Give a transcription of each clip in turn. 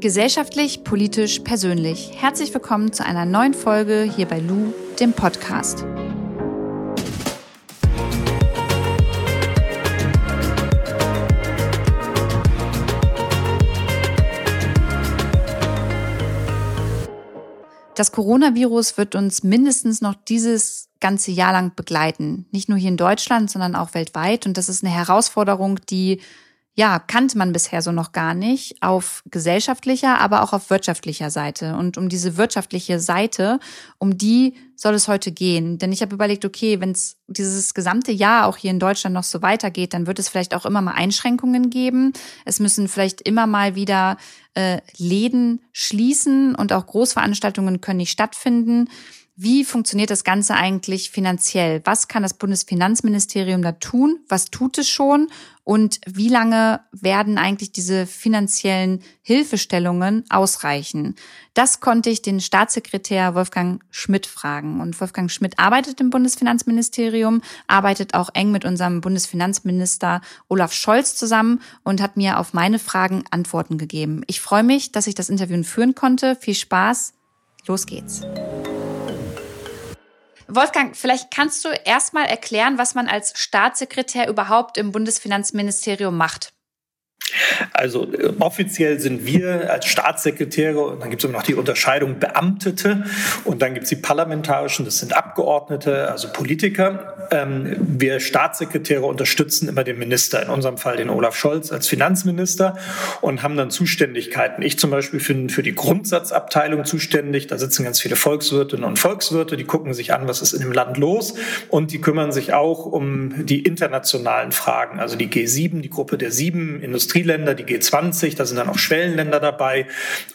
Gesellschaftlich, politisch, persönlich. Herzlich willkommen zu einer neuen Folge hier bei Lou, dem Podcast. Das Coronavirus wird uns mindestens noch dieses ganze Jahr lang begleiten. Nicht nur hier in Deutschland, sondern auch weltweit. Und das ist eine Herausforderung, die ja, kannte man bisher so noch gar nicht, auf gesellschaftlicher, aber auch auf wirtschaftlicher Seite. Und um diese wirtschaftliche Seite, um die soll es heute gehen. Denn ich habe überlegt, okay, wenn es dieses gesamte Jahr auch hier in Deutschland noch so weitergeht, dann wird es vielleicht auch immer mal Einschränkungen geben. Es müssen vielleicht immer mal wieder äh, Läden schließen und auch Großveranstaltungen können nicht stattfinden. Wie funktioniert das Ganze eigentlich finanziell? Was kann das Bundesfinanzministerium da tun? Was tut es schon? Und wie lange werden eigentlich diese finanziellen Hilfestellungen ausreichen? Das konnte ich den Staatssekretär Wolfgang Schmidt fragen. Und Wolfgang Schmidt arbeitet im Bundesfinanzministerium, arbeitet auch eng mit unserem Bundesfinanzminister Olaf Scholz zusammen und hat mir auf meine Fragen Antworten gegeben. Ich freue mich, dass ich das Interview führen konnte. Viel Spaß. Los geht's. Wolfgang, vielleicht kannst du erstmal erklären, was man als Staatssekretär überhaupt im Bundesfinanzministerium macht. Also äh, offiziell sind wir als Staatssekretäre, und dann gibt es immer noch die Unterscheidung Beamtete und dann gibt es die parlamentarischen, das sind Abgeordnete, also Politiker. Ähm, wir Staatssekretäre unterstützen immer den Minister, in unserem Fall den Olaf Scholz als Finanzminister und haben dann Zuständigkeiten. Ich zum Beispiel bin für die Grundsatzabteilung zuständig, da sitzen ganz viele Volkswirtinnen und Volkswirte, die gucken sich an, was ist in dem Land los und die kümmern sich auch um die internationalen Fragen, also die G7, die Gruppe der sieben Industrieländer, Industrieländer, die G20, da sind dann auch Schwellenländer dabei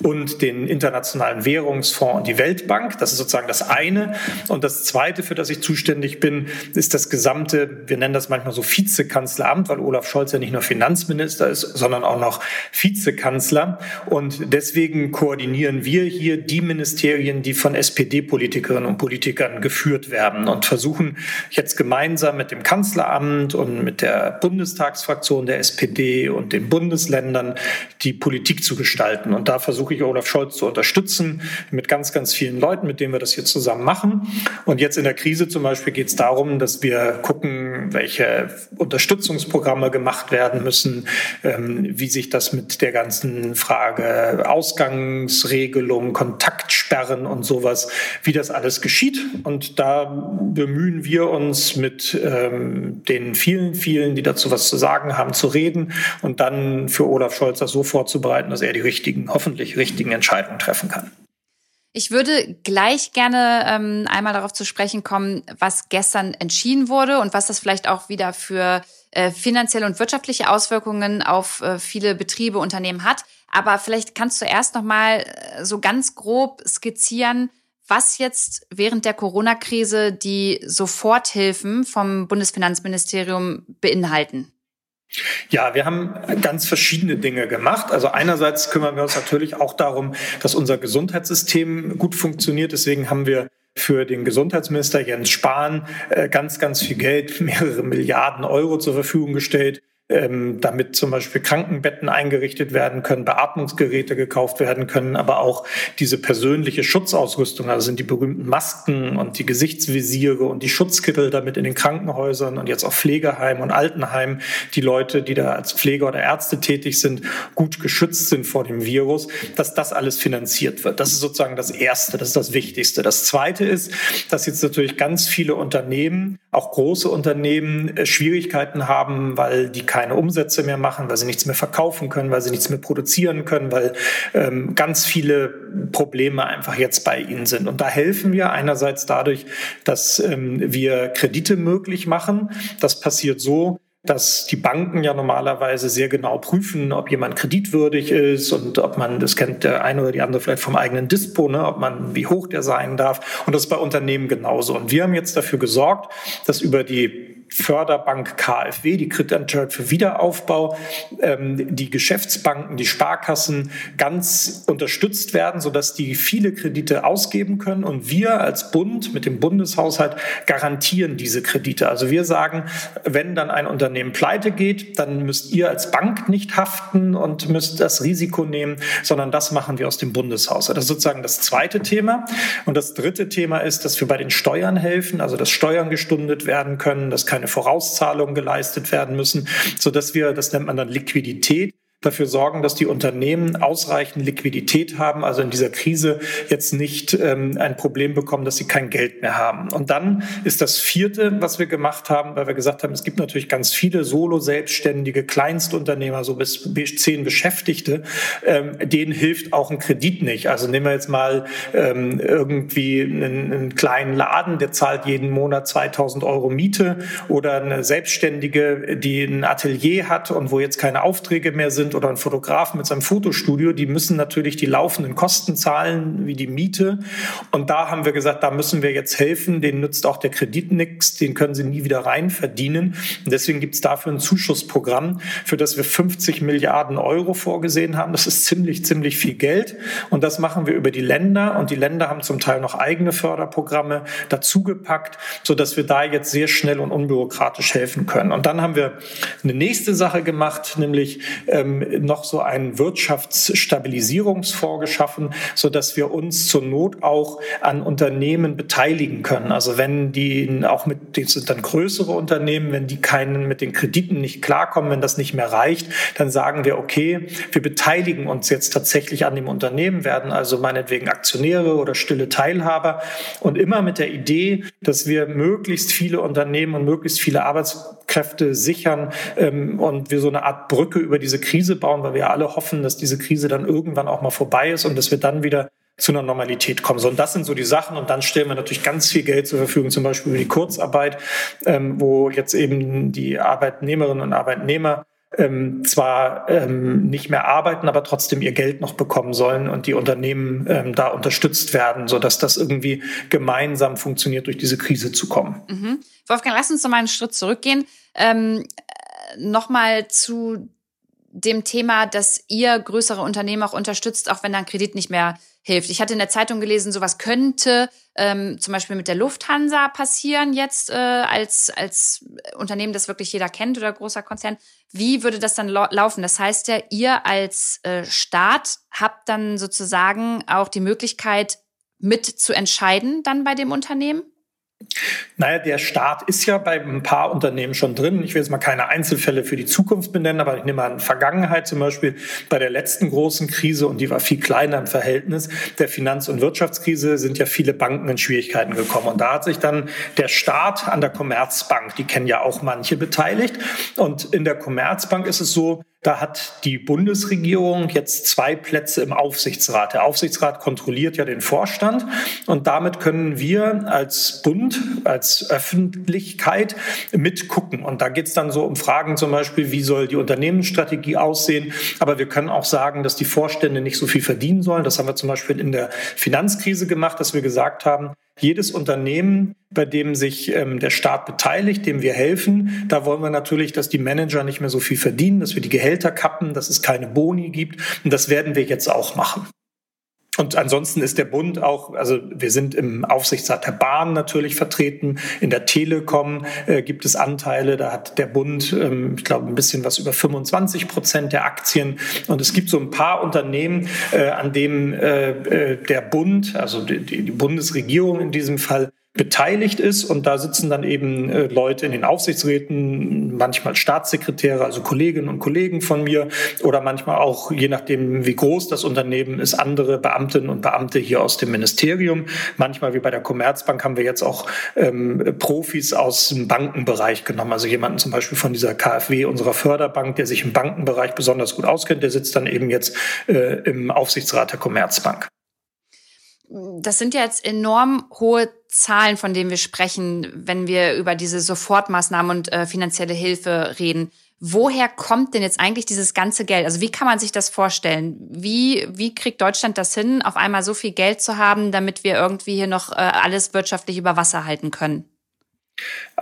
und den Internationalen Währungsfonds und die Weltbank. Das ist sozusagen das eine. Und das zweite, für das ich zuständig bin, ist das gesamte, wir nennen das manchmal so Vizekanzleramt, weil Olaf Scholz ja nicht nur Finanzminister ist, sondern auch noch Vizekanzler. Und deswegen koordinieren wir hier die Ministerien, die von SPD-Politikerinnen und Politikern geführt werden und versuchen jetzt gemeinsam mit dem Kanzleramt und mit der Bundestagsfraktion der SPD und dem Bundesländern die Politik zu gestalten. Und da versuche ich Olaf Scholz zu unterstützen mit ganz, ganz vielen Leuten, mit denen wir das hier zusammen machen. Und jetzt in der Krise zum Beispiel geht es darum, dass wir gucken, welche Unterstützungsprogramme gemacht werden müssen, ähm, wie sich das mit der ganzen Frage Ausgangsregelung, Kontaktsperren und sowas, wie das alles geschieht. Und da bemühen wir uns mit ähm, den vielen, vielen, die dazu was zu sagen haben, zu reden und dann für Olaf Scholz das so vorzubereiten, dass er die richtigen, hoffentlich richtigen Entscheidungen treffen kann. Ich würde gleich gerne ähm, einmal darauf zu sprechen kommen, was gestern entschieden wurde und was das vielleicht auch wieder für äh, finanzielle und wirtschaftliche Auswirkungen auf äh, viele Betriebe, Unternehmen hat. Aber vielleicht kannst du erst noch mal äh, so ganz grob skizzieren, was jetzt während der Corona-Krise die Soforthilfen vom Bundesfinanzministerium beinhalten. Ja, wir haben ganz verschiedene Dinge gemacht. Also einerseits kümmern wir uns natürlich auch darum, dass unser Gesundheitssystem gut funktioniert. Deswegen haben wir für den Gesundheitsminister Jens Spahn äh, ganz, ganz viel Geld, mehrere Milliarden Euro zur Verfügung gestellt ähm, damit zum Beispiel Krankenbetten eingerichtet werden können, Beatmungsgeräte gekauft werden können, aber auch diese persönliche Schutzausrüstung, also sind die berühmten Masken und die Gesichtsvisiere und die Schutzkittel damit in den Krankenhäusern und jetzt auch Pflegeheimen und Altenheimen, die Leute, die da als Pfleger oder Ärzte tätig sind, gut geschützt sind vor dem Virus, dass das alles finanziert wird. Das ist sozusagen das Erste, das ist das Wichtigste. Das Zweite ist, dass jetzt natürlich ganz viele Unternehmen, auch große Unternehmen, äh, Schwierigkeiten haben, weil die keine Umsätze mehr machen, weil sie nichts mehr verkaufen können, weil sie nichts mehr produzieren können, weil ähm, ganz viele Probleme einfach jetzt bei ihnen sind. Und da helfen wir einerseits dadurch, dass ähm, wir Kredite möglich machen. Das passiert so, dass die Banken ja normalerweise sehr genau prüfen, ob jemand kreditwürdig ist und ob man, das kennt der eine oder die andere vielleicht vom eigenen Dispo, ne, ob man, wie hoch der sein darf. Und das ist bei Unternehmen genauso. Und wir haben jetzt dafür gesorgt, dass über die Förderbank KfW, die Kreditanstalt für Wiederaufbau, ähm, die Geschäftsbanken, die Sparkassen ganz unterstützt werden, sodass die viele Kredite ausgeben können. Und wir als Bund mit dem Bundeshaushalt garantieren diese Kredite. Also wir sagen, wenn dann ein Unternehmen pleite geht, dann müsst ihr als Bank nicht haften und müsst das Risiko nehmen, sondern das machen wir aus dem Bundeshaushalt. Das ist sozusagen das zweite Thema. Und das dritte Thema ist, dass wir bei den Steuern helfen, also dass Steuern gestundet werden können, dass keine Vorauszahlungen geleistet werden müssen, sodass wir, das nennt man dann Liquidität, dafür sorgen, dass die Unternehmen ausreichend Liquidität haben, also in dieser Krise jetzt nicht ähm, ein Problem bekommen, dass sie kein Geld mehr haben. Und dann ist das vierte, was wir gemacht haben, weil wir gesagt haben, es gibt natürlich ganz viele Solo-Selbstständige, Kleinstunternehmer, so bis zehn Beschäftigte, ähm, denen hilft auch ein Kredit nicht. Also nehmen wir jetzt mal ähm, irgendwie einen, einen kleinen Laden, der zahlt jeden Monat 2000 Euro Miete oder eine Selbstständige, die ein Atelier hat und wo jetzt keine Aufträge mehr sind oder ein Fotograf mit seinem Fotostudio, die müssen natürlich die laufenden Kosten zahlen, wie die Miete. Und da haben wir gesagt, da müssen wir jetzt helfen. Denen nützt auch der Kredit nichts, den können sie nie wieder rein verdienen. Und deswegen gibt es dafür ein Zuschussprogramm, für das wir 50 Milliarden Euro vorgesehen haben. Das ist ziemlich, ziemlich viel Geld. Und das machen wir über die Länder. Und die Länder haben zum Teil noch eigene Förderprogramme dazugepackt, sodass wir da jetzt sehr schnell und unbürokratisch helfen können. Und dann haben wir eine nächste Sache gemacht, nämlich ähm, noch so einen Wirtschaftsstabilisierungsfonds geschaffen, so dass wir uns zur Not auch an Unternehmen beteiligen können. Also wenn die auch mit, das sind dann größere Unternehmen, wenn die keinen mit den Krediten nicht klarkommen, wenn das nicht mehr reicht, dann sagen wir, okay, wir beteiligen uns jetzt tatsächlich an dem Unternehmen, werden also meinetwegen Aktionäre oder stille Teilhaber und immer mit der Idee, dass wir möglichst viele Unternehmen und möglichst viele Arbeitskräfte sichern ähm, und wir so eine Art Brücke über diese Krise Krise bauen, weil wir alle hoffen, dass diese Krise dann irgendwann auch mal vorbei ist und dass wir dann wieder zu einer Normalität kommen. So, und das sind so die Sachen. Und dann stellen wir natürlich ganz viel Geld zur Verfügung, zum Beispiel über die Kurzarbeit, ähm, wo jetzt eben die Arbeitnehmerinnen und Arbeitnehmer ähm, zwar ähm, nicht mehr arbeiten, aber trotzdem ihr Geld noch bekommen sollen und die Unternehmen ähm, da unterstützt werden, sodass das irgendwie gemeinsam funktioniert, durch diese Krise zu kommen. Mhm. Wolfgang, lass uns noch mal einen Schritt zurückgehen. Ähm, äh, Nochmal zu dem Thema, dass ihr größere Unternehmen auch unterstützt, auch wenn dann Kredit nicht mehr hilft. Ich hatte in der Zeitung gelesen, sowas könnte ähm, zum Beispiel mit der Lufthansa passieren jetzt äh, als, als Unternehmen, das wirklich jeder kennt oder großer Konzern. Wie würde das dann laufen? Das heißt ja, ihr als äh, Staat habt dann sozusagen auch die Möglichkeit, mit zu entscheiden dann bei dem Unternehmen? Naja, der Staat ist ja bei ein paar Unternehmen schon drin. Ich will jetzt mal keine Einzelfälle für die Zukunft benennen, aber ich nehme mal an Vergangenheit zum Beispiel bei der letzten großen Krise und die war viel kleiner im Verhältnis der Finanz- und Wirtschaftskrise sind ja viele Banken in Schwierigkeiten gekommen. Und da hat sich dann der Staat an der Commerzbank, die kennen ja auch manche beteiligt. Und in der Commerzbank ist es so, da hat die Bundesregierung jetzt zwei Plätze im Aufsichtsrat. Der Aufsichtsrat kontrolliert ja den Vorstand und damit können wir als Bund, als Öffentlichkeit mitgucken. Und da geht es dann so um Fragen zum Beispiel, wie soll die Unternehmensstrategie aussehen. Aber wir können auch sagen, dass die Vorstände nicht so viel verdienen sollen. Das haben wir zum Beispiel in der Finanzkrise gemacht, dass wir gesagt haben, jedes Unternehmen, bei dem sich ähm, der Staat beteiligt, dem wir helfen, da wollen wir natürlich, dass die Manager nicht mehr so viel verdienen, dass wir die Gehälter kappen, dass es keine Boni gibt. Und das werden wir jetzt auch machen. Und ansonsten ist der Bund auch, also wir sind im Aufsichtsrat der Bahn natürlich vertreten, in der Telekom äh, gibt es Anteile, da hat der Bund, ähm, ich glaube, ein bisschen was über 25 Prozent der Aktien. Und es gibt so ein paar Unternehmen, äh, an denen äh, äh der Bund, also die, die Bundesregierung in diesem Fall, beteiligt ist. Und da sitzen dann eben äh, Leute in den Aufsichtsräten, manchmal Staatssekretäre, also Kolleginnen und Kollegen von mir oder manchmal auch, je nachdem, wie groß das Unternehmen ist, andere Beamtinnen und Beamte hier aus dem Ministerium. Manchmal, wie bei der Commerzbank, haben wir jetzt auch ähm, Profis aus dem Bankenbereich genommen. Also jemanden zum Beispiel von dieser KfW, unserer Förderbank, der sich im Bankenbereich besonders gut auskennt, der sitzt dann eben jetzt äh, im Aufsichtsrat der Commerzbank das sind ja jetzt enorm hohe Zahlen, von denen wir sprechen, wenn wir über diese Sofortmaßnahmen und äh, finanzielle Hilfe reden. Woher kommt denn jetzt eigentlich dieses ganze Geld? Also wie kann man sich das vorstellen? Wie, wie kriegt Deutschland das hin, auf einmal so viel Geld zu haben, damit wir irgendwie hier noch äh, alles wirtschaftlich über Wasser halten können?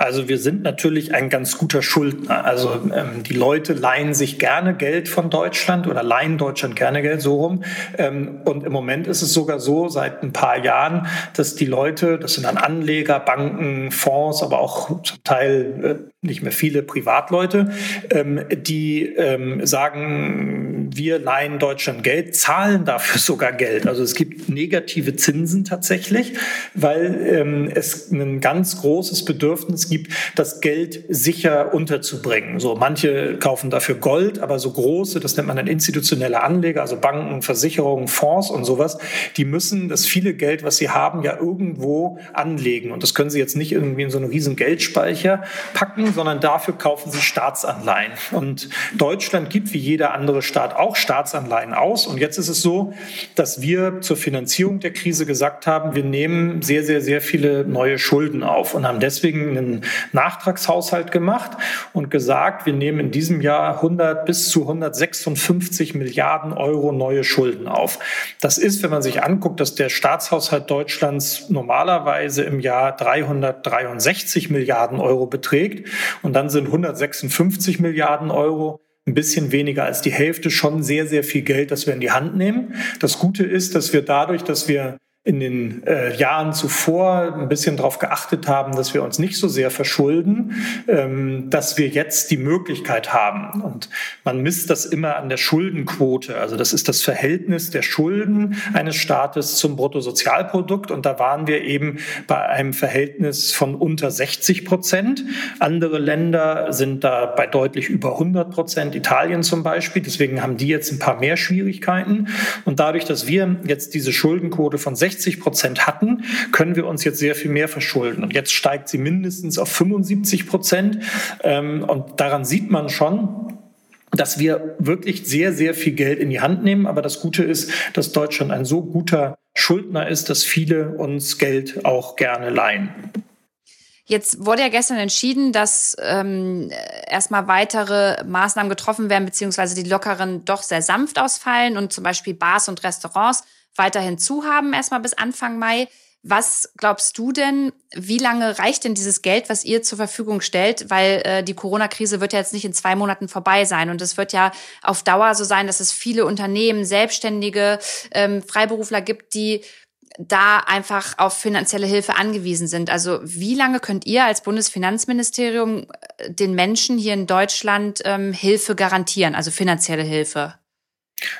Also wir sind natürlich ein ganz guter Schuldner. Also ähm, die Leute leihen sich gerne Geld von Deutschland oder leihen Deutschland gerne Geld so rum. Ähm, und im Moment ist es sogar so seit ein paar Jahren, dass die Leute, das sind dann Anleger, Banken, Fonds, aber auch zum Teil äh, nicht mehr viele Privatleute, ähm, die ähm, sagen, wir leihen Deutschland Geld, zahlen dafür sogar Geld. Also es gibt negative Zinsen tatsächlich, weil ähm, es ein ganz großes Bedürfnis gibt, das Geld sicher unterzubringen. So manche kaufen dafür Gold, aber so große, das nennt man dann institutionelle Anleger, also Banken, Versicherungen, Fonds und sowas, die müssen das viele Geld, was sie haben, ja irgendwo anlegen. Und das können sie jetzt nicht irgendwie in so einen riesen Geldspeicher packen, sondern dafür kaufen sie Staatsanleihen. Und Deutschland gibt wie jeder andere Staat auch Staatsanleihen aus. Und jetzt ist es so, dass wir zur Finanzierung der Krise gesagt haben, wir nehmen sehr, sehr, sehr viele neue Schulden auf und haben deswegen einen Nachtragshaushalt gemacht und gesagt, wir nehmen in diesem Jahr 100 bis zu 156 Milliarden Euro neue Schulden auf. Das ist, wenn man sich anguckt, dass der Staatshaushalt Deutschlands normalerweise im Jahr 363 Milliarden Euro beträgt und dann sind 156 Milliarden Euro ein bisschen weniger als die Hälfte schon sehr, sehr viel Geld, das wir in die Hand nehmen. Das Gute ist, dass wir dadurch, dass wir in den äh, Jahren zuvor ein bisschen darauf geachtet haben, dass wir uns nicht so sehr verschulden, ähm, dass wir jetzt die Möglichkeit haben. Und man misst das immer an der Schuldenquote. Also das ist das Verhältnis der Schulden eines Staates zum Bruttosozialprodukt. Und da waren wir eben bei einem Verhältnis von unter 60 Prozent. Andere Länder sind da bei deutlich über 100 Prozent, Italien zum Beispiel. Deswegen haben die jetzt ein paar mehr Schwierigkeiten. Und dadurch, dass wir jetzt diese Schuldenquote von 60 60 Prozent hatten, können wir uns jetzt sehr viel mehr verschulden. Und jetzt steigt sie mindestens auf 75 Prozent. Ähm, und daran sieht man schon, dass wir wirklich sehr, sehr viel Geld in die Hand nehmen. Aber das Gute ist, dass Deutschland ein so guter Schuldner ist, dass viele uns Geld auch gerne leihen. Jetzt wurde ja gestern entschieden, dass ähm, erstmal weitere Maßnahmen getroffen werden, beziehungsweise die lockeren doch sehr sanft ausfallen und zum Beispiel Bars und Restaurants weiterhin zu haben, erstmal bis Anfang Mai. Was glaubst du denn, wie lange reicht denn dieses Geld, was ihr zur Verfügung stellt? Weil äh, die Corona-Krise wird ja jetzt nicht in zwei Monaten vorbei sein. Und es wird ja auf Dauer so sein, dass es viele Unternehmen, Selbstständige, ähm, Freiberufler gibt, die da einfach auf finanzielle Hilfe angewiesen sind. Also wie lange könnt ihr als Bundesfinanzministerium äh, den Menschen hier in Deutschland ähm, Hilfe garantieren, also finanzielle Hilfe?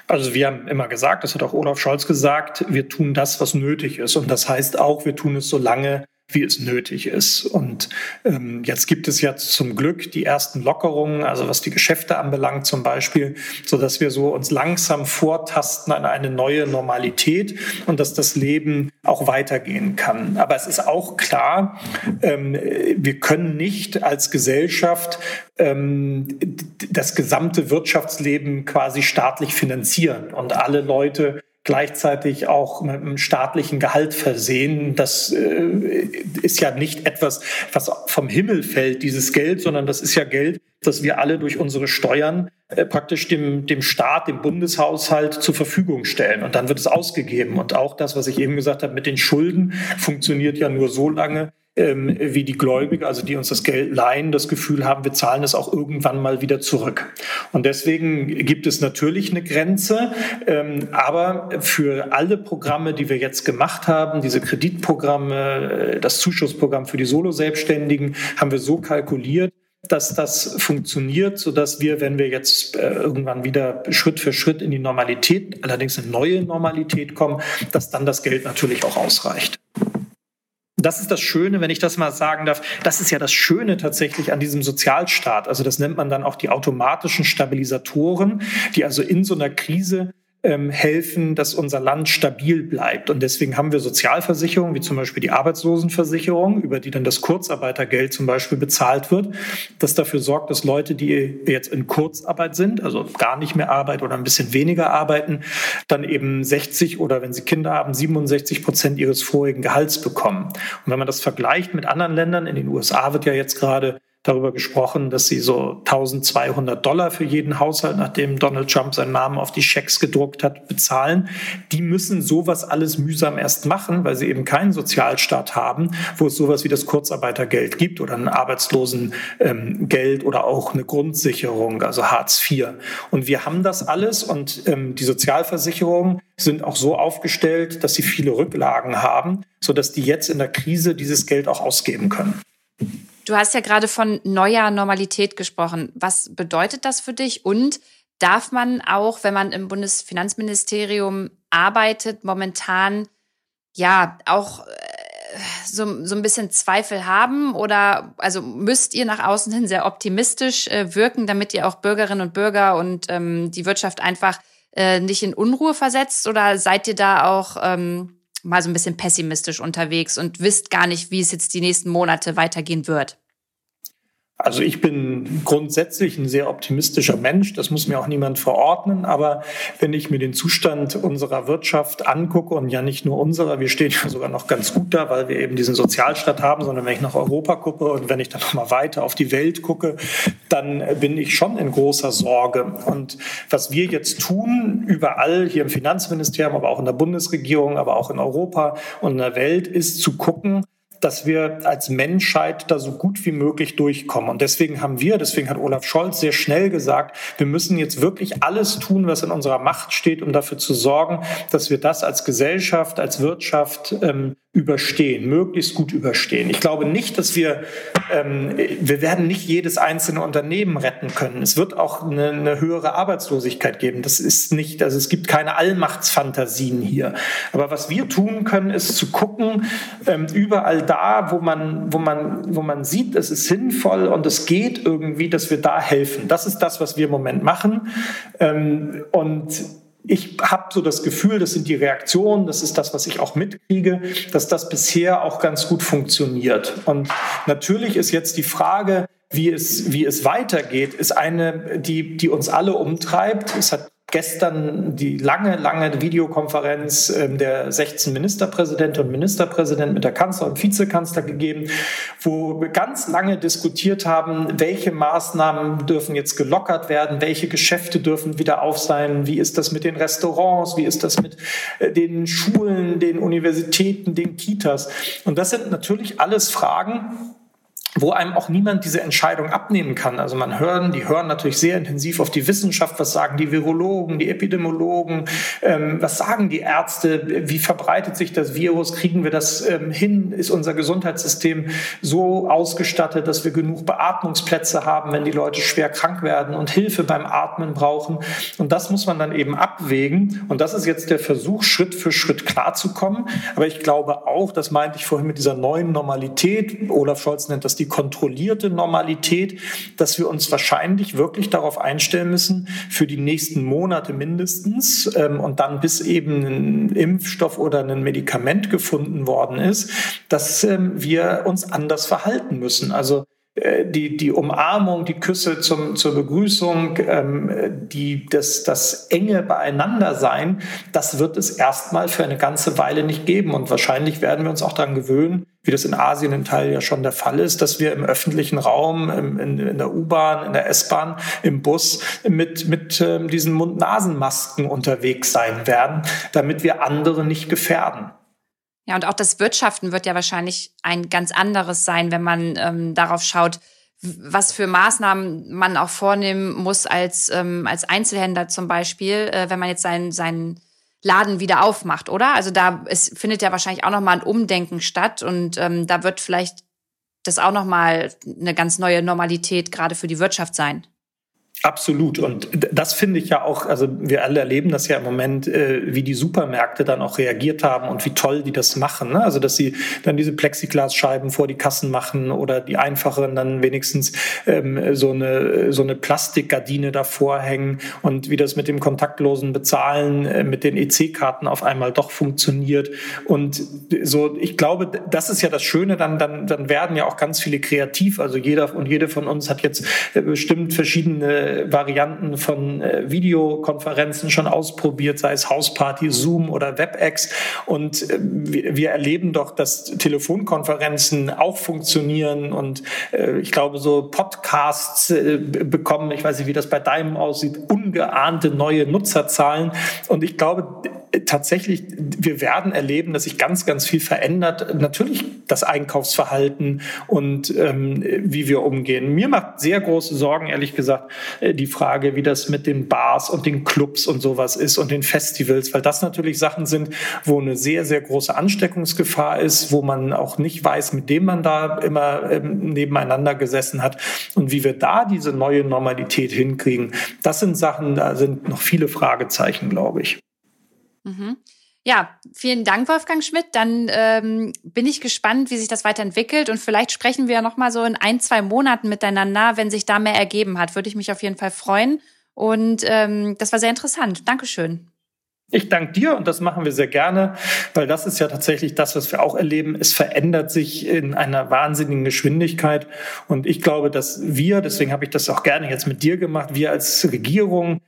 Also wir haben immer gesagt, das hat auch Olaf Scholz gesagt, wir tun das, was nötig ist. Und das heißt auch, wir tun es so lange, wie es nötig ist. Und ähm, jetzt gibt es ja zum Glück die ersten Lockerungen, also was die Geschäfte anbelangt zum Beispiel, so dass wir so uns langsam vortasten an eine neue Normalität und dass das Leben auch weitergehen kann. Aber es ist auch klar, ähm, wir können nicht als Gesellschaft ähm, das gesamte Wirtschaftsleben quasi staatlich finanzieren und alle Leute gleichzeitig auch mit einem staatlichen Gehalt versehen. Das äh, ist ja nicht etwas, was vom Himmel fällt, dieses Geld, sondern das ist ja Geld, das wir alle durch unsere Steuern äh, praktisch dem, dem Staat, dem Bundeshaushalt zur Verfügung stellen. Und dann wird es ausgegeben. Und auch das, was ich eben gesagt habe mit den Schulden, funktioniert ja nur so lange, ähm, wie die Gläubiger, also die uns das Geld leihen, das Gefühl haben, wir zahlen es auch irgendwann mal wieder zurück. Und deswegen gibt es natürlich eine Grenze, ähm, aber für alle Programme, die wir jetzt gemacht haben, diese Kreditprogramme, das Zuschussprogramm für die Solo-Selbstständigen, haben wir so kalkuliert, dass das funktioniert, so dass wir, wenn wir jetzt äh, irgendwann wieder Schritt für Schritt in die Normalität, allerdings eine neue Normalität kommen, dass dann das Geld natürlich auch ausreicht. Das ist das Schöne, wenn ich das mal sagen darf. Das ist ja das Schöne tatsächlich an diesem Sozialstaat. Also das nennt man dann auch die automatischen Stabilisatoren, die also in so einer Krise helfen, dass unser Land stabil bleibt. Und deswegen haben wir Sozialversicherungen, wie zum Beispiel die Arbeitslosenversicherung, über die dann das Kurzarbeitergeld zum Beispiel bezahlt wird, das dafür sorgt, dass Leute, die jetzt in Kurzarbeit sind, also gar nicht mehr arbeiten oder ein bisschen weniger arbeiten, dann eben 60 oder wenn sie Kinder haben, 67 Prozent ihres vorigen Gehalts bekommen. Und wenn man das vergleicht mit anderen Ländern, in den USA wird ja jetzt gerade darüber gesprochen, dass sie so 1200 Dollar für jeden Haushalt, nachdem Donald Trump seinen Namen auf die Schecks gedruckt hat, bezahlen. Die müssen sowas alles mühsam erst machen, weil sie eben keinen Sozialstaat haben, wo es sowas wie das Kurzarbeitergeld gibt oder ein Arbeitslosengeld oder auch eine Grundsicherung, also Hartz IV. Und wir haben das alles und ähm, die Sozialversicherungen sind auch so aufgestellt, dass sie viele Rücklagen haben, sodass die jetzt in der Krise dieses Geld auch ausgeben können. Du hast ja gerade von neuer Normalität gesprochen. Was bedeutet das für dich? Und darf man auch, wenn man im Bundesfinanzministerium arbeitet, momentan ja auch äh, so, so ein bisschen Zweifel haben? Oder also müsst ihr nach außen hin sehr optimistisch äh, wirken, damit ihr auch Bürgerinnen und Bürger und ähm, die Wirtschaft einfach äh, nicht in Unruhe versetzt? Oder seid ihr da auch ähm, mal so ein bisschen pessimistisch unterwegs und wisst gar nicht, wie es jetzt die nächsten Monate weitergehen wird? Also ich bin grundsätzlich ein sehr optimistischer Mensch, das muss mir auch niemand verordnen, aber wenn ich mir den Zustand unserer Wirtschaft angucke und ja nicht nur unserer, wir stehen ja sogar noch ganz gut da, weil wir eben diesen Sozialstaat haben, sondern wenn ich nach Europa gucke und wenn ich dann noch mal weiter auf die Welt gucke, dann bin ich schon in großer Sorge. Und was wir jetzt tun, überall hier im Finanzministerium, aber auch in der Bundesregierung, aber auch in Europa und in der Welt, ist zu gucken, dass wir als Menschheit da so gut wie möglich durchkommen. Und deswegen haben wir, deswegen hat Olaf Scholz sehr schnell gesagt, wir müssen jetzt wirklich alles tun, was in unserer Macht steht, um dafür zu sorgen, dass wir das als Gesellschaft, als Wirtschaft ähm, überstehen, möglichst gut überstehen. Ich glaube nicht, dass wir, ähm, wir werden nicht jedes einzelne Unternehmen retten können. Es wird auch eine, eine höhere Arbeitslosigkeit geben. Das ist nicht, also es gibt keine Allmachtsfantasien hier. Aber was wir tun können, ist zu gucken, ähm, überall da, wo man, wo man, wo man sieht, es ist sinnvoll und es geht irgendwie, dass wir da helfen. Das ist das, was wir im Moment machen. Ähm, und ich habe so das Gefühl, das sind die Reaktionen, das ist das, was ich auch mitkriege, dass das bisher auch ganz gut funktioniert. Und natürlich ist jetzt die Frage, wie es, wie es weitergeht, ist eine, die, die uns alle umtreibt. Es hat gestern die lange, lange Videokonferenz ähm, der 16 Ministerpräsidenten und Ministerpräsidenten mit der Kanzler und Vizekanzler gegeben, wo wir ganz lange diskutiert haben, welche Maßnahmen dürfen jetzt gelockert werden, welche Geschäfte dürfen wieder auf sein, wie ist das mit den Restaurants, wie ist das mit äh, den Schulen, den Universitäten, den Kitas. Und das sind natürlich alles Fragen, wo einem auch niemand diese Entscheidung abnehmen kann. Also man hören, die hören natürlich sehr intensiv auf die Wissenschaft, was sagen die Virologen, die Epidemiologen, ähm, was sagen die Ärzte, wie verbreitet sich das Virus, kriegen wir das ähm, hin, ist unser Gesundheitssystem so ausgestattet, dass wir genug Beatmungsplätze haben, wenn die Leute schwer krank werden und Hilfe beim Atmen brauchen. Und das muss man dann eben abwägen. Und das ist jetzt der Versuch, Schritt für Schritt klarzukommen. Aber ich glaube auch, das meinte ich vorhin mit dieser neuen Normalität, Olaf Scholz nennt das die kontrollierte Normalität, dass wir uns wahrscheinlich wirklich darauf einstellen müssen, für die nächsten Monate mindestens ähm, und dann bis eben ein Impfstoff oder ein Medikament gefunden worden ist, dass ähm, wir uns anders verhalten müssen. Also die, die Umarmung, die Küsse zum, zur Begrüßung, ähm, die, das, das enge Beieinandersein, das wird es erstmal für eine ganze Weile nicht geben. Und wahrscheinlich werden wir uns auch daran gewöhnen, wie das in Asien im Teil ja schon der Fall ist, dass wir im öffentlichen Raum, im, in, in, der U-Bahn, in der S-Bahn, im Bus mit, mit ähm, diesen Mund-Nasen-Masken unterwegs sein werden, damit wir andere nicht gefährden. Ja, und auch das Wirtschaften wird ja wahrscheinlich ein ganz anderes sein, wenn man ähm, darauf schaut, was für Maßnahmen man auch vornehmen muss als, ähm, als Einzelhändler zum Beispiel, äh, wenn man jetzt seinen, seinen Laden wieder aufmacht, oder? Also da es findet ja wahrscheinlich auch nochmal ein Umdenken statt und ähm, da wird vielleicht das auch nochmal eine ganz neue Normalität gerade für die Wirtschaft sein. Absolut. Und das finde ich ja auch, also wir alle erleben das ja im Moment, äh, wie die Supermärkte dann auch reagiert haben und wie toll die das machen. Ne? Also dass sie dann diese Plexiglasscheiben vor die Kassen machen oder die einfacheren dann wenigstens ähm, so eine so eine Plastikgardine davor hängen und wie das mit dem kontaktlosen Bezahlen äh, mit den EC-Karten auf einmal doch funktioniert. Und so, ich glaube, das ist ja das Schöne, dann, dann, dann werden ja auch ganz viele kreativ. Also jeder und jede von uns hat jetzt äh, bestimmt verschiedene verschiedene Varianten von äh, Videokonferenzen schon ausprobiert, sei es Hausparty, Zoom oder WebEx. Und äh, wir, wir, erleben doch, dass Telefonkonferenzen auch funktionieren und äh, ich glaube, so Podcasts äh, bekommen, ich weiß nicht, wie das bei deinem aussieht, ungeahnte neue Nutzerzahlen. Und ich glaube, tatsächlich, wir werden erleben, dass sich ganz, ganz viel verändert. Natürlich das Einkaufsverhalten und ähm, wie wir umgehen. Mir macht sehr große Sorgen, ehrlich gesagt, äh, die Frage, wie das mit den Bars und den Clubs und sowas ist und den Festivals, weil das natürlich Sachen sind, wo eine sehr, sehr große Ansteckungsgefahr ist, wo man auch nicht weiß, mit dem man da immer ähm, nebeneinander gesessen hat und wie wir da diese neue Normalität hinkriegen. Das sind Sachen, da sind noch viele Fragezeichen, glaube ich. Mhm. Ja, vielen Dank, Wolfgang Schmidt. Dann ähm, bin ich gespannt, wie sich das weiterentwickelt und vielleicht sprechen wir ja noch mal so in ein, zwei Monaten miteinander, wenn sich da mehr ergeben hat. Würde ich mich auf jeden Fall freuen. Und ähm, das war sehr interessant. Dankeschön. Ich danke dir und das machen wir sehr gerne, weil das ist ja tatsächlich das, was wir auch erleben. Es verändert sich in einer wahnsinnigen Geschwindigkeit und ich glaube, dass wir, deswegen habe ich das auch gerne jetzt mit dir gemacht, wir als Regierung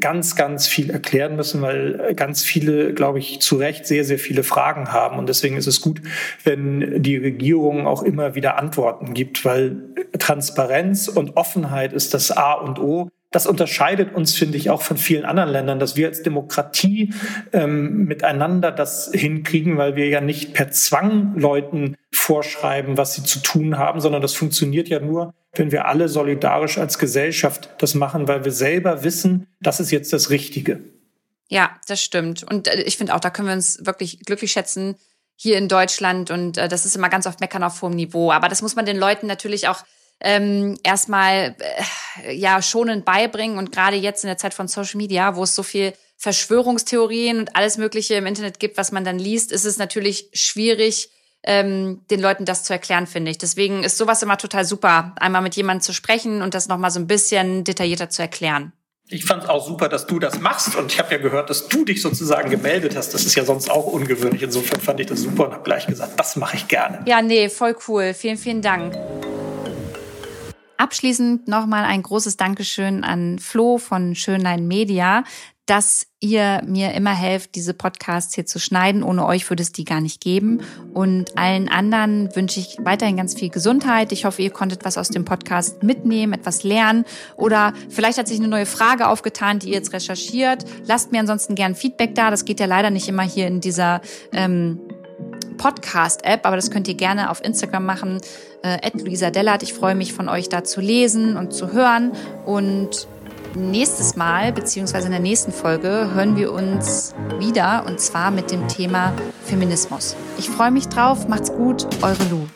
ganz, ganz viel erklären müssen, weil ganz viele, glaube ich, zu Recht sehr, sehr viele Fragen haben. Und deswegen ist es gut, wenn die Regierung auch immer wieder Antworten gibt, weil Transparenz und Offenheit ist das A und O das unterscheidet uns, finde ich, auch von vielen anderen Ländern, dass wir als Demokratie ähm, miteinander das hinkriegen, weil wir ja nicht per Zwang Leuten vorschreiben, was sie zu tun haben, sondern das funktioniert ja nur, wenn wir alle solidarisch als Gesellschaft das machen, weil wir selber wissen, das ist jetzt das Richtige. Ja, das stimmt. Und äh, ich finde auch, da können wir uns wirklich glücklich schätzen hier in Deutschland. Und äh, das ist immer ganz oft Meckern auf hohem Niveau. Aber das muss man den Leuten natürlich auch ähm, erstmal äh, ja schonend beibringen und gerade jetzt in der Zeit von Social Media, wo es so viel Verschwörungstheorien und alles Mögliche im Internet gibt, was man dann liest, ist es natürlich schwierig, ähm, den Leuten das zu erklären, finde ich. Deswegen ist sowas immer total super, einmal mit jemandem zu sprechen und das nochmal so ein bisschen detaillierter zu erklären. Ich fand es auch super, dass du das machst und ich habe ja gehört, dass du dich sozusagen gemeldet hast. Das ist ja sonst auch ungewöhnlich. Insofern fand ich das super und habe gleich gesagt, das mache ich gerne. Ja, nee, voll cool. Vielen, vielen Dank. Abschließend nochmal ein großes Dankeschön an Flo von Schönlein Media, dass ihr mir immer helft, diese Podcasts hier zu schneiden. Ohne euch würde es die gar nicht geben. Und allen anderen wünsche ich weiterhin ganz viel Gesundheit. Ich hoffe, ihr konntet was aus dem Podcast mitnehmen, etwas lernen. Oder vielleicht hat sich eine neue Frage aufgetan, die ihr jetzt recherchiert. Lasst mir ansonsten gern Feedback da. Das geht ja leider nicht immer hier in dieser ähm, Podcast-App, aber das könnt ihr gerne auf Instagram machen. Äh, Luisa Dellert. Ich freue mich von euch da zu lesen und zu hören. Und nächstes Mal, beziehungsweise in der nächsten Folge, hören wir uns wieder und zwar mit dem Thema Feminismus. Ich freue mich drauf. Macht's gut. Eure Lu.